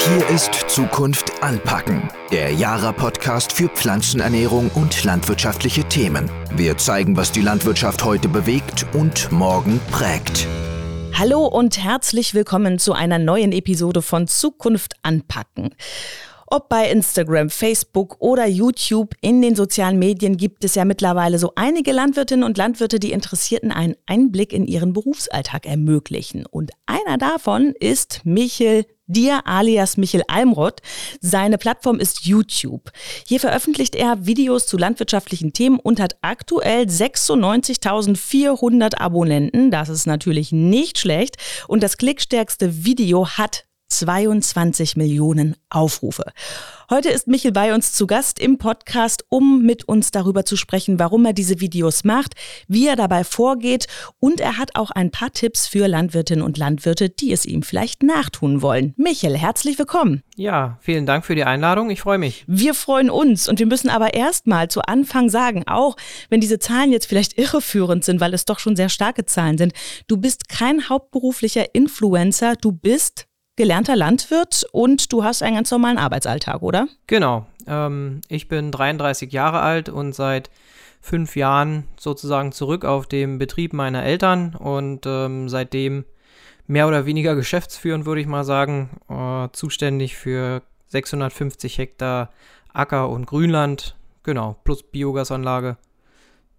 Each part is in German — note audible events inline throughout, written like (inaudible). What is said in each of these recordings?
Hier ist Zukunft anpacken, der Jara-Podcast für Pflanzenernährung und landwirtschaftliche Themen. Wir zeigen, was die Landwirtschaft heute bewegt und morgen prägt. Hallo und herzlich willkommen zu einer neuen Episode von Zukunft anpacken. Ob bei Instagram, Facebook oder YouTube, in den sozialen Medien gibt es ja mittlerweile so einige Landwirtinnen und Landwirte, die Interessierten einen Einblick in ihren Berufsalltag ermöglichen. Und einer davon ist Michel Dir alias Michel Almroth. Seine Plattform ist YouTube. Hier veröffentlicht er Videos zu landwirtschaftlichen Themen und hat aktuell 96.400 Abonnenten. Das ist natürlich nicht schlecht. Und das klickstärkste Video hat 22 Millionen Aufrufe. Heute ist Michel bei uns zu Gast im Podcast, um mit uns darüber zu sprechen, warum er diese Videos macht, wie er dabei vorgeht und er hat auch ein paar Tipps für Landwirtinnen und Landwirte, die es ihm vielleicht nachtun wollen. Michel, herzlich willkommen. Ja, vielen Dank für die Einladung. Ich freue mich. Wir freuen uns und wir müssen aber erstmal zu Anfang sagen, auch wenn diese Zahlen jetzt vielleicht irreführend sind, weil es doch schon sehr starke Zahlen sind, du bist kein hauptberuflicher Influencer, du bist gelernter Landwirt und du hast einen ganz normalen Arbeitsalltag, oder? Genau. Ähm, ich bin 33 Jahre alt und seit fünf Jahren sozusagen zurück auf dem Betrieb meiner Eltern und ähm, seitdem mehr oder weniger geschäftsführend, würde ich mal sagen, äh, zuständig für 650 Hektar Acker- und Grünland, genau, plus Biogasanlage.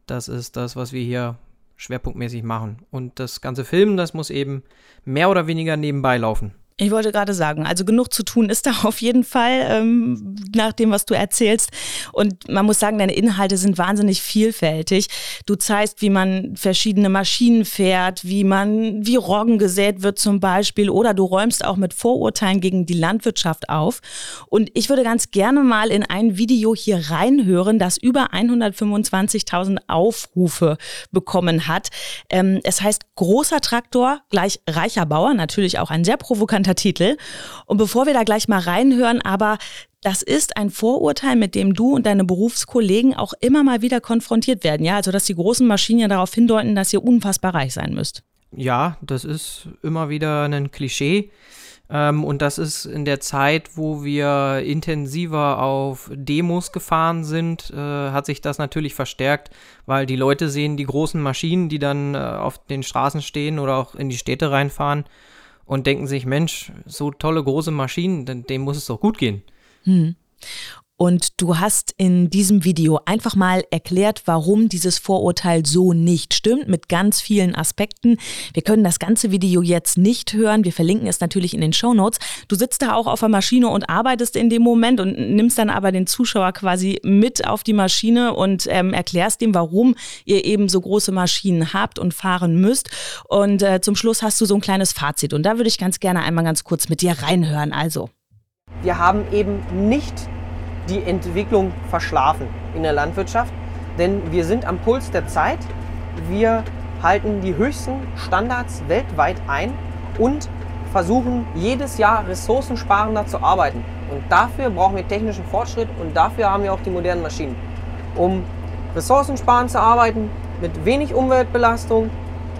Das ist das, was wir hier schwerpunktmäßig machen. Und das ganze Filmen, das muss eben mehr oder weniger nebenbei laufen. Ich wollte gerade sagen, also genug zu tun ist da (laughs) auf jeden Fall, ähm, nach dem, was du erzählst. Und man muss sagen, deine Inhalte sind wahnsinnig vielfältig. Du zeigst, wie man verschiedene Maschinen fährt, wie man, wie Roggen gesät wird zum Beispiel, oder du räumst auch mit Vorurteilen gegen die Landwirtschaft auf. Und ich würde ganz gerne mal in ein Video hier reinhören, das über 125.000 Aufrufe bekommen hat. Ähm, es heißt Großer Traktor gleich reicher Bauer, natürlich auch ein sehr provokanter Titel. Und bevor wir da gleich mal reinhören, aber das ist ein Vorurteil, mit dem du und deine Berufskollegen auch immer mal wieder konfrontiert werden. Ja, also dass die großen Maschinen ja darauf hindeuten, dass ihr unfassbar reich sein müsst. Ja, das ist immer wieder ein Klischee. Ähm, und das ist in der Zeit, wo wir intensiver auf Demos gefahren sind, äh, hat sich das natürlich verstärkt, weil die Leute sehen die großen Maschinen, die dann äh, auf den Straßen stehen oder auch in die Städte reinfahren und denken sich, Mensch, so tolle große Maschinen, dem muss es doch gut gehen. Hm. Und du hast in diesem Video einfach mal erklärt, warum dieses Vorurteil so nicht stimmt, mit ganz vielen Aspekten. Wir können das ganze Video jetzt nicht hören. Wir verlinken es natürlich in den Show Notes. Du sitzt da auch auf der Maschine und arbeitest in dem Moment und nimmst dann aber den Zuschauer quasi mit auf die Maschine und ähm, erklärst ihm, warum ihr eben so große Maschinen habt und fahren müsst. Und äh, zum Schluss hast du so ein kleines Fazit. Und da würde ich ganz gerne einmal ganz kurz mit dir reinhören. Also. Wir haben eben nicht die Entwicklung verschlafen in der Landwirtschaft, denn wir sind am Puls der Zeit. Wir halten die höchsten Standards weltweit ein und versuchen jedes Jahr ressourcensparender zu arbeiten. Und dafür brauchen wir technischen Fortschritt und dafür haben wir auch die modernen Maschinen. Um ressourcensparend zu arbeiten, mit wenig Umweltbelastung,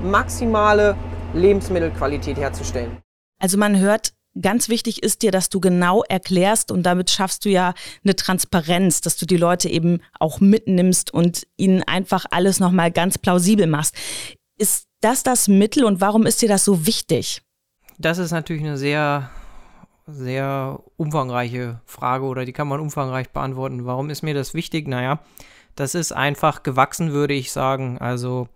maximale Lebensmittelqualität herzustellen. Also man hört Ganz wichtig ist dir, dass du genau erklärst und damit schaffst du ja eine Transparenz, dass du die Leute eben auch mitnimmst und ihnen einfach alles nochmal ganz plausibel machst. Ist das das Mittel und warum ist dir das so wichtig? Das ist natürlich eine sehr, sehr umfangreiche Frage oder die kann man umfangreich beantworten. Warum ist mir das wichtig? Naja, das ist einfach gewachsen, würde ich sagen. Also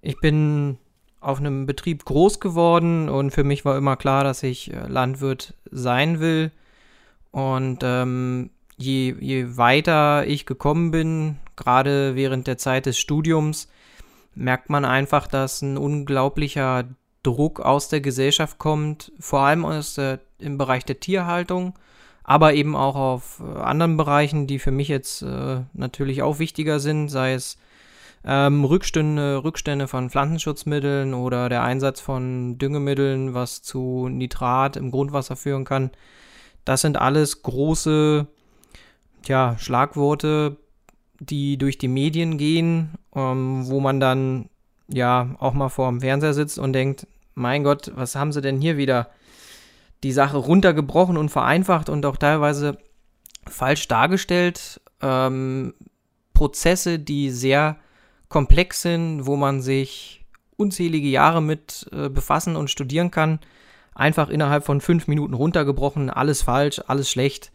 ich bin auf einem Betrieb groß geworden und für mich war immer klar, dass ich äh, Landwirt sein will. Und ähm, je, je weiter ich gekommen bin, gerade während der Zeit des Studiums, merkt man einfach, dass ein unglaublicher Druck aus der Gesellschaft kommt, vor allem aus der, im Bereich der Tierhaltung, aber eben auch auf äh, anderen Bereichen, die für mich jetzt äh, natürlich auch wichtiger sind, sei es ähm, Rückstände, Rückstände von Pflanzenschutzmitteln oder der Einsatz von Düngemitteln, was zu Nitrat im Grundwasser führen kann. Das sind alles große tja, Schlagworte, die durch die Medien gehen, ähm, wo man dann ja auch mal vor dem Fernseher sitzt und denkt, mein Gott, was haben sie denn hier wieder die Sache runtergebrochen und vereinfacht und auch teilweise falsch dargestellt. Ähm, Prozesse, die sehr komplex sind, wo man sich unzählige Jahre mit äh, befassen und studieren kann, einfach innerhalb von fünf Minuten runtergebrochen, alles falsch, alles schlecht.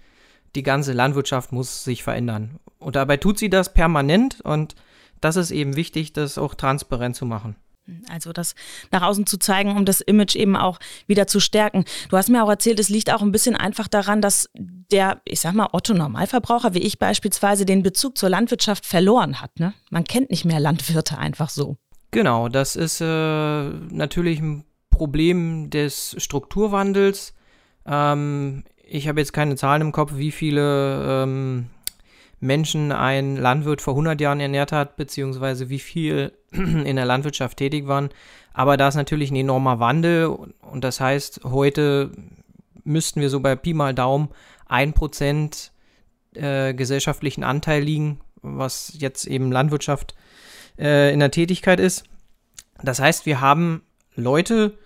Die ganze Landwirtschaft muss sich verändern. Und dabei tut sie das permanent und das ist eben wichtig, das auch transparent zu machen. Also das nach außen zu zeigen, um das Image eben auch wieder zu stärken. Du hast mir auch erzählt, es liegt auch ein bisschen einfach daran, dass der, ich sag mal, Otto Normalverbraucher, wie ich beispielsweise, den Bezug zur Landwirtschaft verloren hat. Ne? Man kennt nicht mehr Landwirte einfach so. Genau, das ist äh, natürlich ein Problem des Strukturwandels. Ähm, ich habe jetzt keine Zahlen im Kopf, wie viele ähm, Menschen ein Landwirt vor 100 Jahren ernährt hat, beziehungsweise wie viel (clears throat) in der Landwirtschaft tätig waren. Aber da ist natürlich ein enormer Wandel und das heißt, heute müssten wir so bei Pi mal Daumen 1% äh, gesellschaftlichen Anteil liegen, was jetzt eben Landwirtschaft äh, in der Tätigkeit ist. Das heißt, wir haben Leute,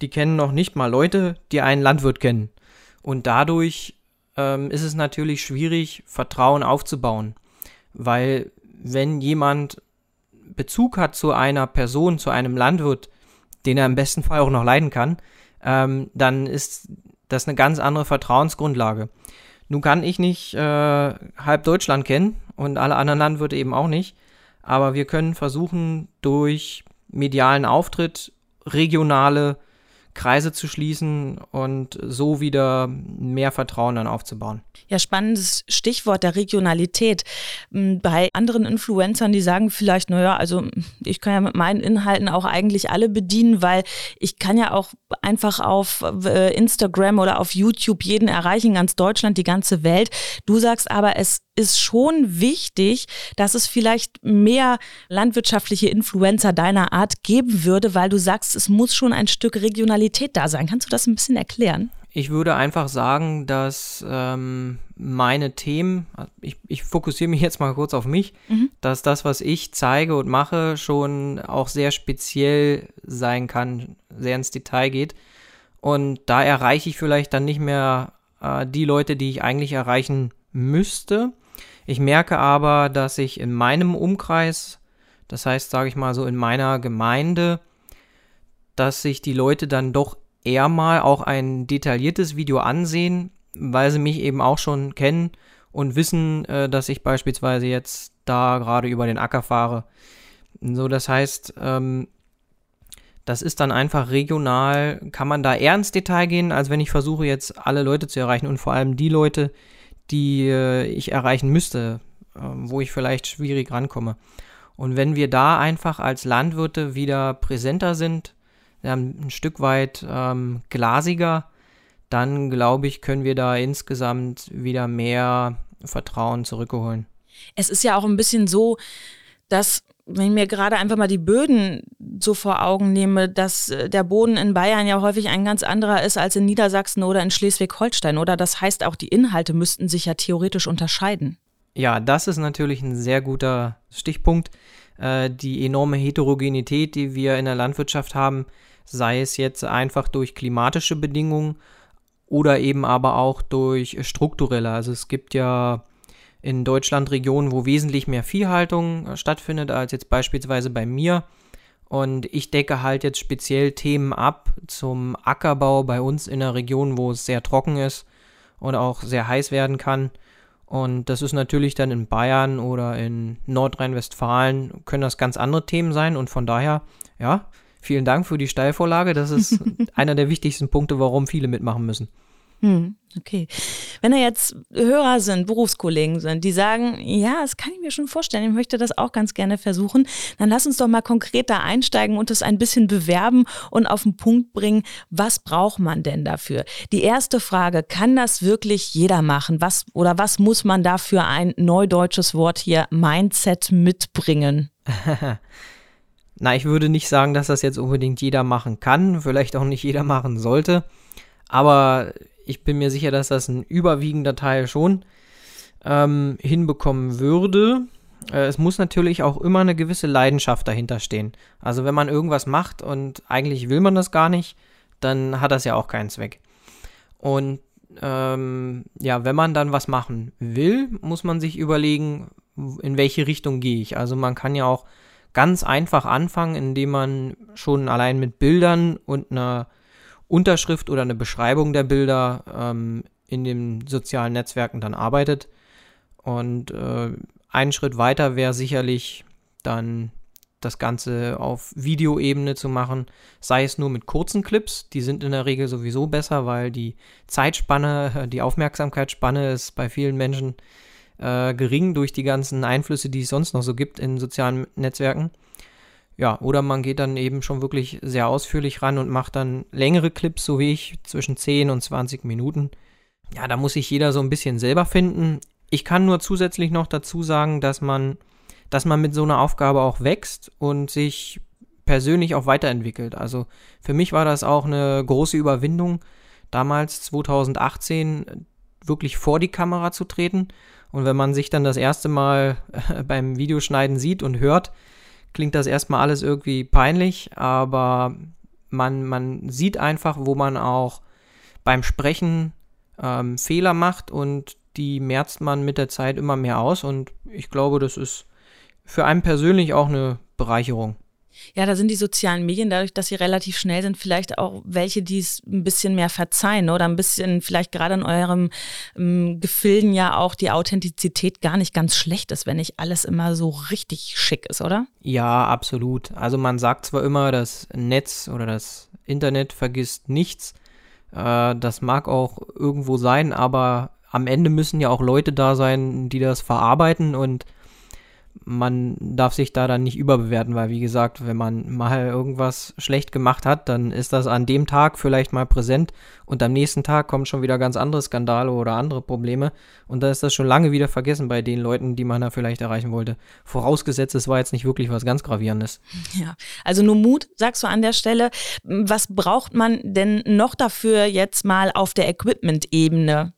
die kennen noch nicht mal Leute, die einen Landwirt kennen. Und dadurch ähm, ist es natürlich schwierig, Vertrauen aufzubauen. Weil wenn jemand Bezug hat zu einer Person, zu einem Landwirt, den er im besten Fall auch noch leiden kann, ähm, dann ist das eine ganz andere Vertrauensgrundlage. Nun kann ich nicht äh, halb Deutschland kennen und alle anderen Landwirte eben auch nicht, aber wir können versuchen, durch medialen Auftritt regionale Kreise zu schließen und so wieder mehr Vertrauen dann aufzubauen. Ja, spannendes Stichwort der Regionalität. Hm, bei anderen Influencern, die sagen vielleicht, naja, also ich kann ja mit meinen Inhalten auch eigentlich alle bedienen, weil ich kann ja auch einfach auf äh, Instagram oder auf YouTube jeden erreichen, ganz Deutschland, die ganze Welt. Du sagst aber, es ist schon wichtig, dass es vielleicht mehr landwirtschaftliche Influencer deiner Art geben würde, weil du sagst, es muss schon ein Stück Regionalität da sein. Kannst du das ein bisschen erklären? Ich würde einfach sagen, dass ähm, meine Themen, ich, ich fokussiere mich jetzt mal kurz auf mich, mhm. dass das, was ich zeige und mache, schon auch sehr speziell sein kann, sehr ins Detail geht. Und da erreiche ich vielleicht dann nicht mehr äh, die Leute, die ich eigentlich erreichen müsste. Ich merke aber, dass ich in meinem Umkreis, das heißt, sage ich mal so in meiner Gemeinde, dass sich die Leute dann doch eher mal auch ein detailliertes Video ansehen, weil sie mich eben auch schon kennen und wissen, äh, dass ich beispielsweise jetzt da gerade über den Acker fahre. So, das heißt, ähm, das ist dann einfach regional, kann man da eher ins Detail gehen, als wenn ich versuche jetzt alle Leute zu erreichen und vor allem die Leute, die äh, ich erreichen müsste, äh, wo ich vielleicht schwierig rankomme. Und wenn wir da einfach als Landwirte wieder präsenter sind, ein Stück weit ähm, glasiger, dann glaube ich, können wir da insgesamt wieder mehr Vertrauen zurückholen. Es ist ja auch ein bisschen so, dass wenn ich mir gerade einfach mal die Böden so vor Augen nehme, dass äh, der Boden in Bayern ja häufig ein ganz anderer ist als in Niedersachsen oder in Schleswig-Holstein, oder? Das heißt, auch die Inhalte müssten sich ja theoretisch unterscheiden. Ja, das ist natürlich ein sehr guter Stichpunkt. Äh, die enorme Heterogenität, die wir in der Landwirtschaft haben, sei es jetzt einfach durch klimatische Bedingungen oder eben aber auch durch strukturelle. Also es gibt ja in Deutschland Regionen, wo wesentlich mehr Viehhaltung äh, stattfindet als jetzt beispielsweise bei mir. Und ich decke halt jetzt speziell Themen ab zum Ackerbau bei uns in der Region, wo es sehr trocken ist und auch sehr heiß werden kann. Und das ist natürlich dann in Bayern oder in Nordrhein-Westfalen können das ganz andere Themen sein. Und von daher, ja, vielen Dank für die Steilvorlage. Das ist (laughs) einer der wichtigsten Punkte, warum viele mitmachen müssen. Hm, okay. Wenn da jetzt Hörer sind, Berufskollegen sind, die sagen, ja, das kann ich mir schon vorstellen, ich möchte das auch ganz gerne versuchen, dann lass uns doch mal konkret da einsteigen und das ein bisschen bewerben und auf den Punkt bringen, was braucht man denn dafür? Die erste Frage, kann das wirklich jeder machen? Was oder was muss man dafür ein neudeutsches Wort hier Mindset mitbringen? (laughs) Na, ich würde nicht sagen, dass das jetzt unbedingt jeder machen kann, vielleicht auch nicht jeder machen sollte. Aber ich bin mir sicher, dass das ein überwiegender Teil schon ähm, hinbekommen würde. Äh, es muss natürlich auch immer eine gewisse Leidenschaft dahinter stehen. Also wenn man irgendwas macht und eigentlich will man das gar nicht, dann hat das ja auch keinen Zweck. Und ähm, ja, wenn man dann was machen will, muss man sich überlegen, in welche Richtung gehe ich. Also man kann ja auch ganz einfach anfangen, indem man schon allein mit Bildern und einer Unterschrift oder eine Beschreibung der Bilder ähm, in den sozialen Netzwerken dann arbeitet. Und äh, einen Schritt weiter wäre sicherlich dann das Ganze auf Videoebene zu machen, sei es nur mit kurzen Clips, die sind in der Regel sowieso besser, weil die Zeitspanne, (laughs) die Aufmerksamkeitsspanne ist bei vielen Menschen äh, gering durch die ganzen Einflüsse, die es sonst noch so gibt in sozialen Netzwerken. Ja, oder man geht dann eben schon wirklich sehr ausführlich ran und macht dann längere Clips, so wie ich, zwischen 10 und 20 Minuten. Ja, da muss sich jeder so ein bisschen selber finden. Ich kann nur zusätzlich noch dazu sagen, dass man, dass man mit so einer Aufgabe auch wächst und sich persönlich auch weiterentwickelt. Also für mich war das auch eine große Überwindung, damals 2018 wirklich vor die Kamera zu treten. Und wenn man sich dann das erste Mal beim Videoschneiden sieht und hört, klingt das erstmal alles irgendwie peinlich, aber man, man sieht einfach, wo man auch beim Sprechen ähm, Fehler macht und die merzt man mit der Zeit immer mehr aus und ich glaube, das ist für einen persönlich auch eine Bereicherung. Ja, da sind die sozialen Medien, dadurch, dass sie relativ schnell sind, vielleicht auch welche, die es ein bisschen mehr verzeihen oder ein bisschen vielleicht gerade in eurem ähm, Gefilden ja auch die Authentizität gar nicht ganz schlecht ist, wenn nicht alles immer so richtig schick ist, oder? Ja, absolut. Also man sagt zwar immer, das Netz oder das Internet vergisst nichts. Äh, das mag auch irgendwo sein, aber am Ende müssen ja auch Leute da sein, die das verarbeiten und man darf sich da dann nicht überbewerten, weil wie gesagt, wenn man mal irgendwas schlecht gemacht hat, dann ist das an dem Tag vielleicht mal präsent und am nächsten Tag kommen schon wieder ganz andere Skandale oder andere Probleme und dann ist das schon lange wieder vergessen bei den Leuten, die man da vielleicht erreichen wollte. Vorausgesetzt, es war jetzt nicht wirklich was ganz gravierendes. Ja, also nur Mut, sagst du an der Stelle. Was braucht man denn noch dafür jetzt mal auf der Equipment-Ebene?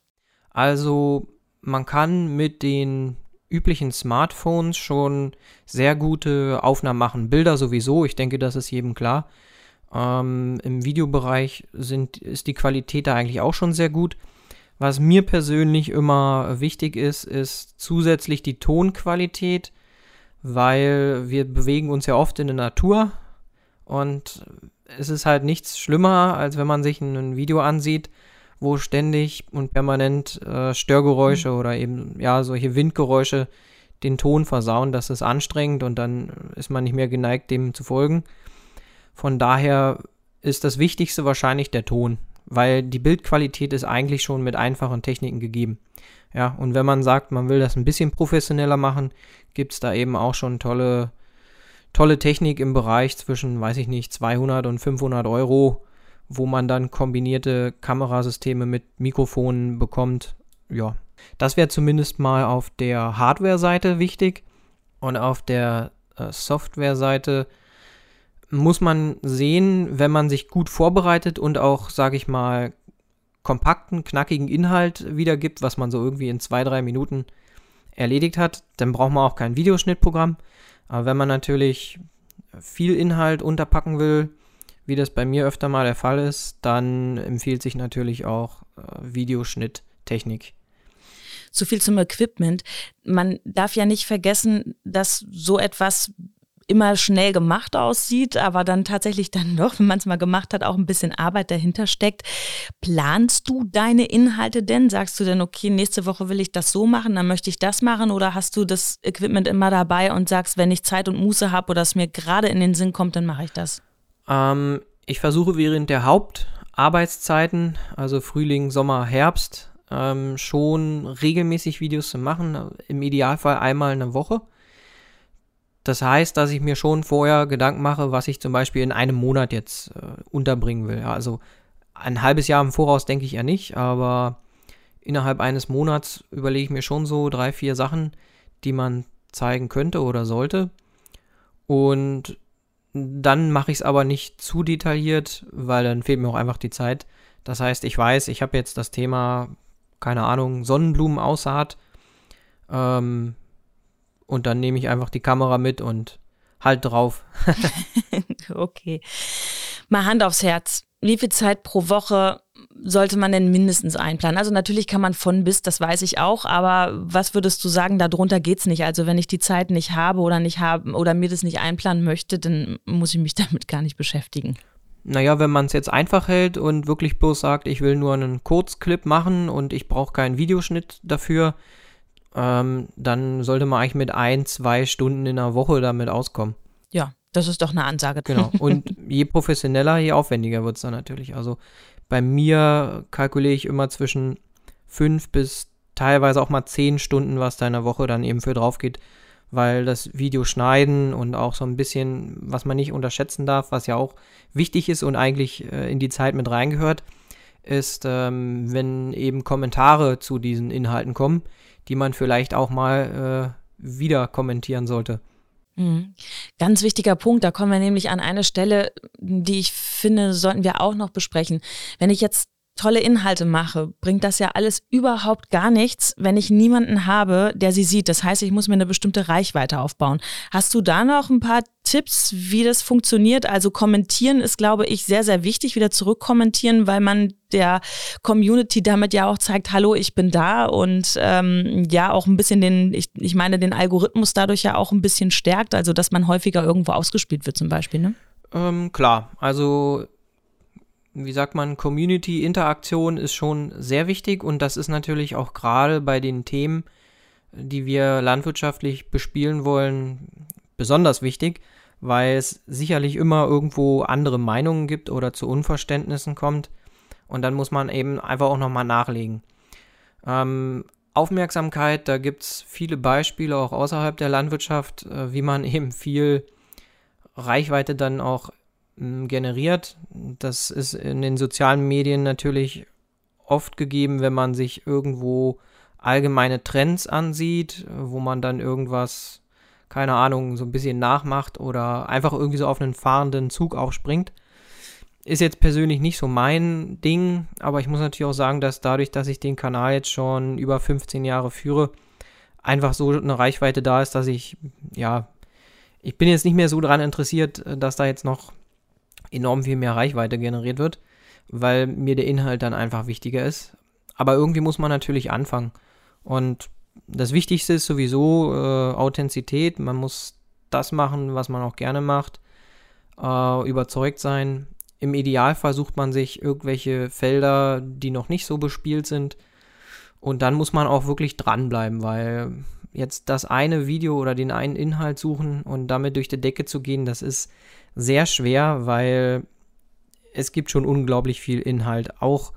Also man kann mit den üblichen Smartphones schon sehr gute Aufnahmen machen. Bilder sowieso, ich denke, das ist jedem klar. Ähm, Im Videobereich sind, ist die Qualität da eigentlich auch schon sehr gut. Was mir persönlich immer wichtig ist, ist zusätzlich die Tonqualität, weil wir bewegen uns ja oft in der Natur und es ist halt nichts schlimmer, als wenn man sich ein Video ansieht, wo ständig und permanent äh, Störgeräusche mhm. oder eben ja solche Windgeräusche den Ton versauen. Das ist anstrengend und dann ist man nicht mehr geneigt, dem zu folgen. Von daher ist das Wichtigste wahrscheinlich der Ton, weil die Bildqualität ist eigentlich schon mit einfachen Techniken gegeben. Ja, und wenn man sagt, man will das ein bisschen professioneller machen, gibt es da eben auch schon tolle, tolle Technik im Bereich zwischen, weiß ich nicht, 200 und 500 Euro, wo man dann kombinierte Kamerasysteme mit Mikrofonen bekommt. Ja, das wäre zumindest mal auf der Hardware-Seite wichtig. Und auf der äh, Software-Seite muss man sehen, wenn man sich gut vorbereitet und auch, sage ich mal, kompakten, knackigen Inhalt wiedergibt, was man so irgendwie in zwei, drei Minuten erledigt hat, dann braucht man auch kein Videoschnittprogramm. Aber wenn man natürlich viel Inhalt unterpacken will, wie das bei mir öfter mal der Fall ist, dann empfiehlt sich natürlich auch äh, Videoschnitttechnik. So viel zum Equipment. Man darf ja nicht vergessen, dass so etwas immer schnell gemacht aussieht, aber dann tatsächlich dann (laughs) doch, wenn man es mal gemacht hat, auch ein bisschen Arbeit dahinter steckt. Planst du deine Inhalte denn? Sagst du denn, okay, nächste Woche will ich das so machen, dann möchte ich das machen? Oder hast du das Equipment immer dabei und sagst, wenn ich Zeit und Muße habe oder es mir gerade in den Sinn kommt, dann mache ich das? Ähm, ich versuche während der Hauptarbeitszeiten, also Frühling, Sommer, Herbst, ähm, schon regelmäßig Videos zu machen. Im Idealfall einmal in der Woche. Das heißt, dass ich mir schon vorher Gedanken mache, was ich zum Beispiel in einem Monat jetzt äh, unterbringen will. Also ein halbes Jahr im Voraus denke ich ja nicht, aber innerhalb eines Monats überlege ich mir schon so drei, vier Sachen, die man zeigen könnte oder sollte. Und dann mache ich es aber nicht zu detailliert, weil dann fehlt mir auch einfach die Zeit. Das heißt, ich weiß, ich habe jetzt das Thema, keine Ahnung, Sonnenblumenaussaat. Ähm, und dann nehme ich einfach die Kamera mit und halt drauf. (laughs) okay. Mal Hand aufs Herz. Wie viel Zeit pro Woche sollte man denn mindestens einplanen? Also natürlich kann man von bis, das weiß ich auch, aber was würdest du sagen, darunter geht es nicht? Also wenn ich die Zeit nicht habe oder nicht haben oder mir das nicht einplanen möchte, dann muss ich mich (laughs) damit gar nicht beschäftigen. Naja, wenn man es jetzt einfach hält und wirklich bloß sagt, ich will nur einen Kurzclip machen und ich brauche keinen Videoschnitt dafür, ähm, dann sollte man eigentlich mit ein, zwei Stunden in der Woche damit auskommen. Ja, das ist doch eine Ansage. Genau. Und (laughs) je professioneller, je aufwendiger wird es dann natürlich. Also bei mir kalkuliere ich immer zwischen fünf bis teilweise auch mal zehn Stunden, was da in der Woche dann eben für drauf geht, weil das Video schneiden und auch so ein bisschen, was man nicht unterschätzen darf, was ja auch wichtig ist und eigentlich äh, in die Zeit mit reingehört, ist, ähm, wenn eben Kommentare zu diesen Inhalten kommen, die man vielleicht auch mal äh, wieder kommentieren sollte. Mhm. Ganz wichtiger Punkt, da kommen wir nämlich an eine Stelle, die ich finde, sollten wir auch noch besprechen. Wenn ich jetzt tolle Inhalte mache, bringt das ja alles überhaupt gar nichts, wenn ich niemanden habe, der sie sieht. Das heißt, ich muss mir eine bestimmte Reichweite aufbauen. Hast du da noch ein paar Tipps, wie das funktioniert? Also kommentieren ist, glaube ich, sehr, sehr wichtig, wieder zurückkommentieren, weil man der Community damit ja auch zeigt, hallo, ich bin da und ähm, ja auch ein bisschen den, ich, ich meine, den Algorithmus dadurch ja auch ein bisschen stärkt, also dass man häufiger irgendwo ausgespielt wird zum Beispiel, ne? Ähm, klar, also wie sagt man, Community-Interaktion ist schon sehr wichtig und das ist natürlich auch gerade bei den Themen, die wir landwirtschaftlich bespielen wollen, besonders wichtig, weil es sicherlich immer irgendwo andere Meinungen gibt oder zu Unverständnissen kommt und dann muss man eben einfach auch nochmal nachlegen. Ähm, Aufmerksamkeit, da gibt es viele Beispiele auch außerhalb der Landwirtschaft, äh, wie man (laughs) eben viel Reichweite dann auch generiert. Das ist in den sozialen Medien natürlich oft gegeben, wenn man sich irgendwo allgemeine Trends ansieht, wo man dann irgendwas, keine Ahnung, so ein bisschen nachmacht oder einfach irgendwie so auf einen fahrenden Zug aufspringt. Ist jetzt persönlich nicht so mein Ding, aber ich muss natürlich auch sagen, dass dadurch, dass ich den Kanal jetzt schon über 15 Jahre führe, einfach so eine Reichweite da ist, dass ich, ja, ich bin jetzt nicht mehr so daran interessiert, dass da jetzt noch enorm viel mehr Reichweite generiert wird, weil mir der Inhalt dann einfach wichtiger ist. Aber irgendwie muss man natürlich anfangen. Und das Wichtigste ist sowieso äh, Authentizität. Man muss das machen, was man auch gerne macht. Äh, überzeugt sein. Im Idealfall sucht man sich irgendwelche Felder, die noch nicht so bespielt sind. Und dann muss man auch wirklich dranbleiben, weil jetzt das eine Video oder den einen Inhalt suchen und damit durch die Decke zu gehen, das ist sehr schwer, weil es gibt schon unglaublich viel Inhalt. Auch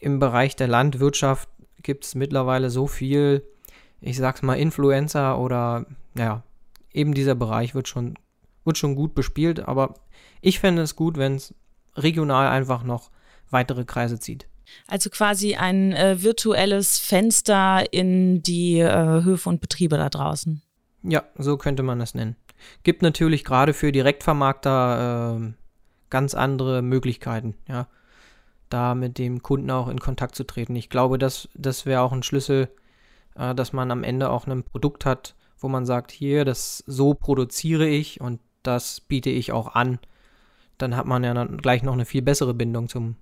im Bereich der Landwirtschaft gibt es mittlerweile so viel, ich sag's mal, Influencer oder ja, eben dieser Bereich wird schon, wird schon gut bespielt, aber ich fände es gut, wenn es regional einfach noch weitere Kreise zieht. Also quasi ein äh, virtuelles Fenster in die äh, Höfe und Betriebe da draußen. Ja, so könnte man es nennen. Gibt natürlich gerade für Direktvermarkter äh, ganz andere Möglichkeiten, ja, da mit dem Kunden auch in Kontakt zu treten. Ich glaube, das, das wäre auch ein Schlüssel, äh, dass man am Ende auch ein Produkt hat, wo man sagt, hier, das so produziere ich und das biete ich auch an. Dann hat man ja dann gleich noch eine viel bessere Bindung zum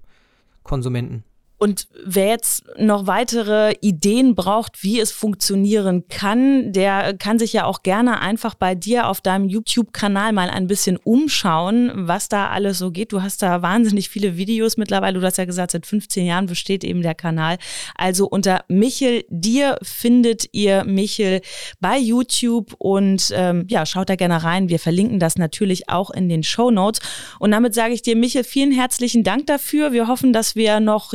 Konsumenten. Und wer jetzt noch weitere Ideen braucht, wie es funktionieren kann, der kann sich ja auch gerne einfach bei dir auf deinem YouTube-Kanal mal ein bisschen umschauen, was da alles so geht. Du hast da wahnsinnig viele Videos mittlerweile. Du hast ja gesagt, seit 15 Jahren besteht eben der Kanal. Also unter Michel dir findet ihr Michel bei YouTube und ähm, ja, schaut da gerne rein. Wir verlinken das natürlich auch in den Show Notes. Und damit sage ich dir, Michel, vielen herzlichen Dank dafür. Wir hoffen, dass wir noch,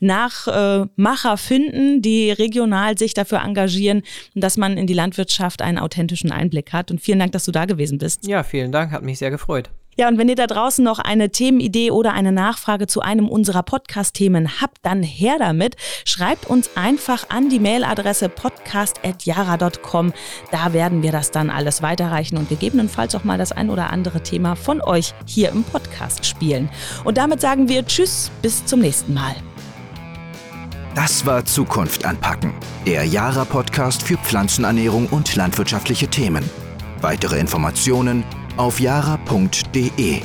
ja, Nachmacher finden, die regional sich dafür engagieren, dass man in die Landwirtschaft einen authentischen Einblick hat. Und vielen Dank, dass du da gewesen bist. Ja, vielen Dank, hat mich sehr gefreut. Ja, und wenn ihr da draußen noch eine Themenidee oder eine Nachfrage zu einem unserer Podcast-Themen habt, dann her damit. Schreibt uns einfach an die Mailadresse podcast.jara.com. Da werden wir das dann alles weiterreichen und gegebenenfalls auch mal das ein oder andere Thema von euch hier im Podcast spielen. Und damit sagen wir Tschüss, bis zum nächsten Mal. Das war Zukunft anpacken, der Jara-Podcast für Pflanzenernährung und landwirtschaftliche Themen. Weitere Informationen auf jara.de.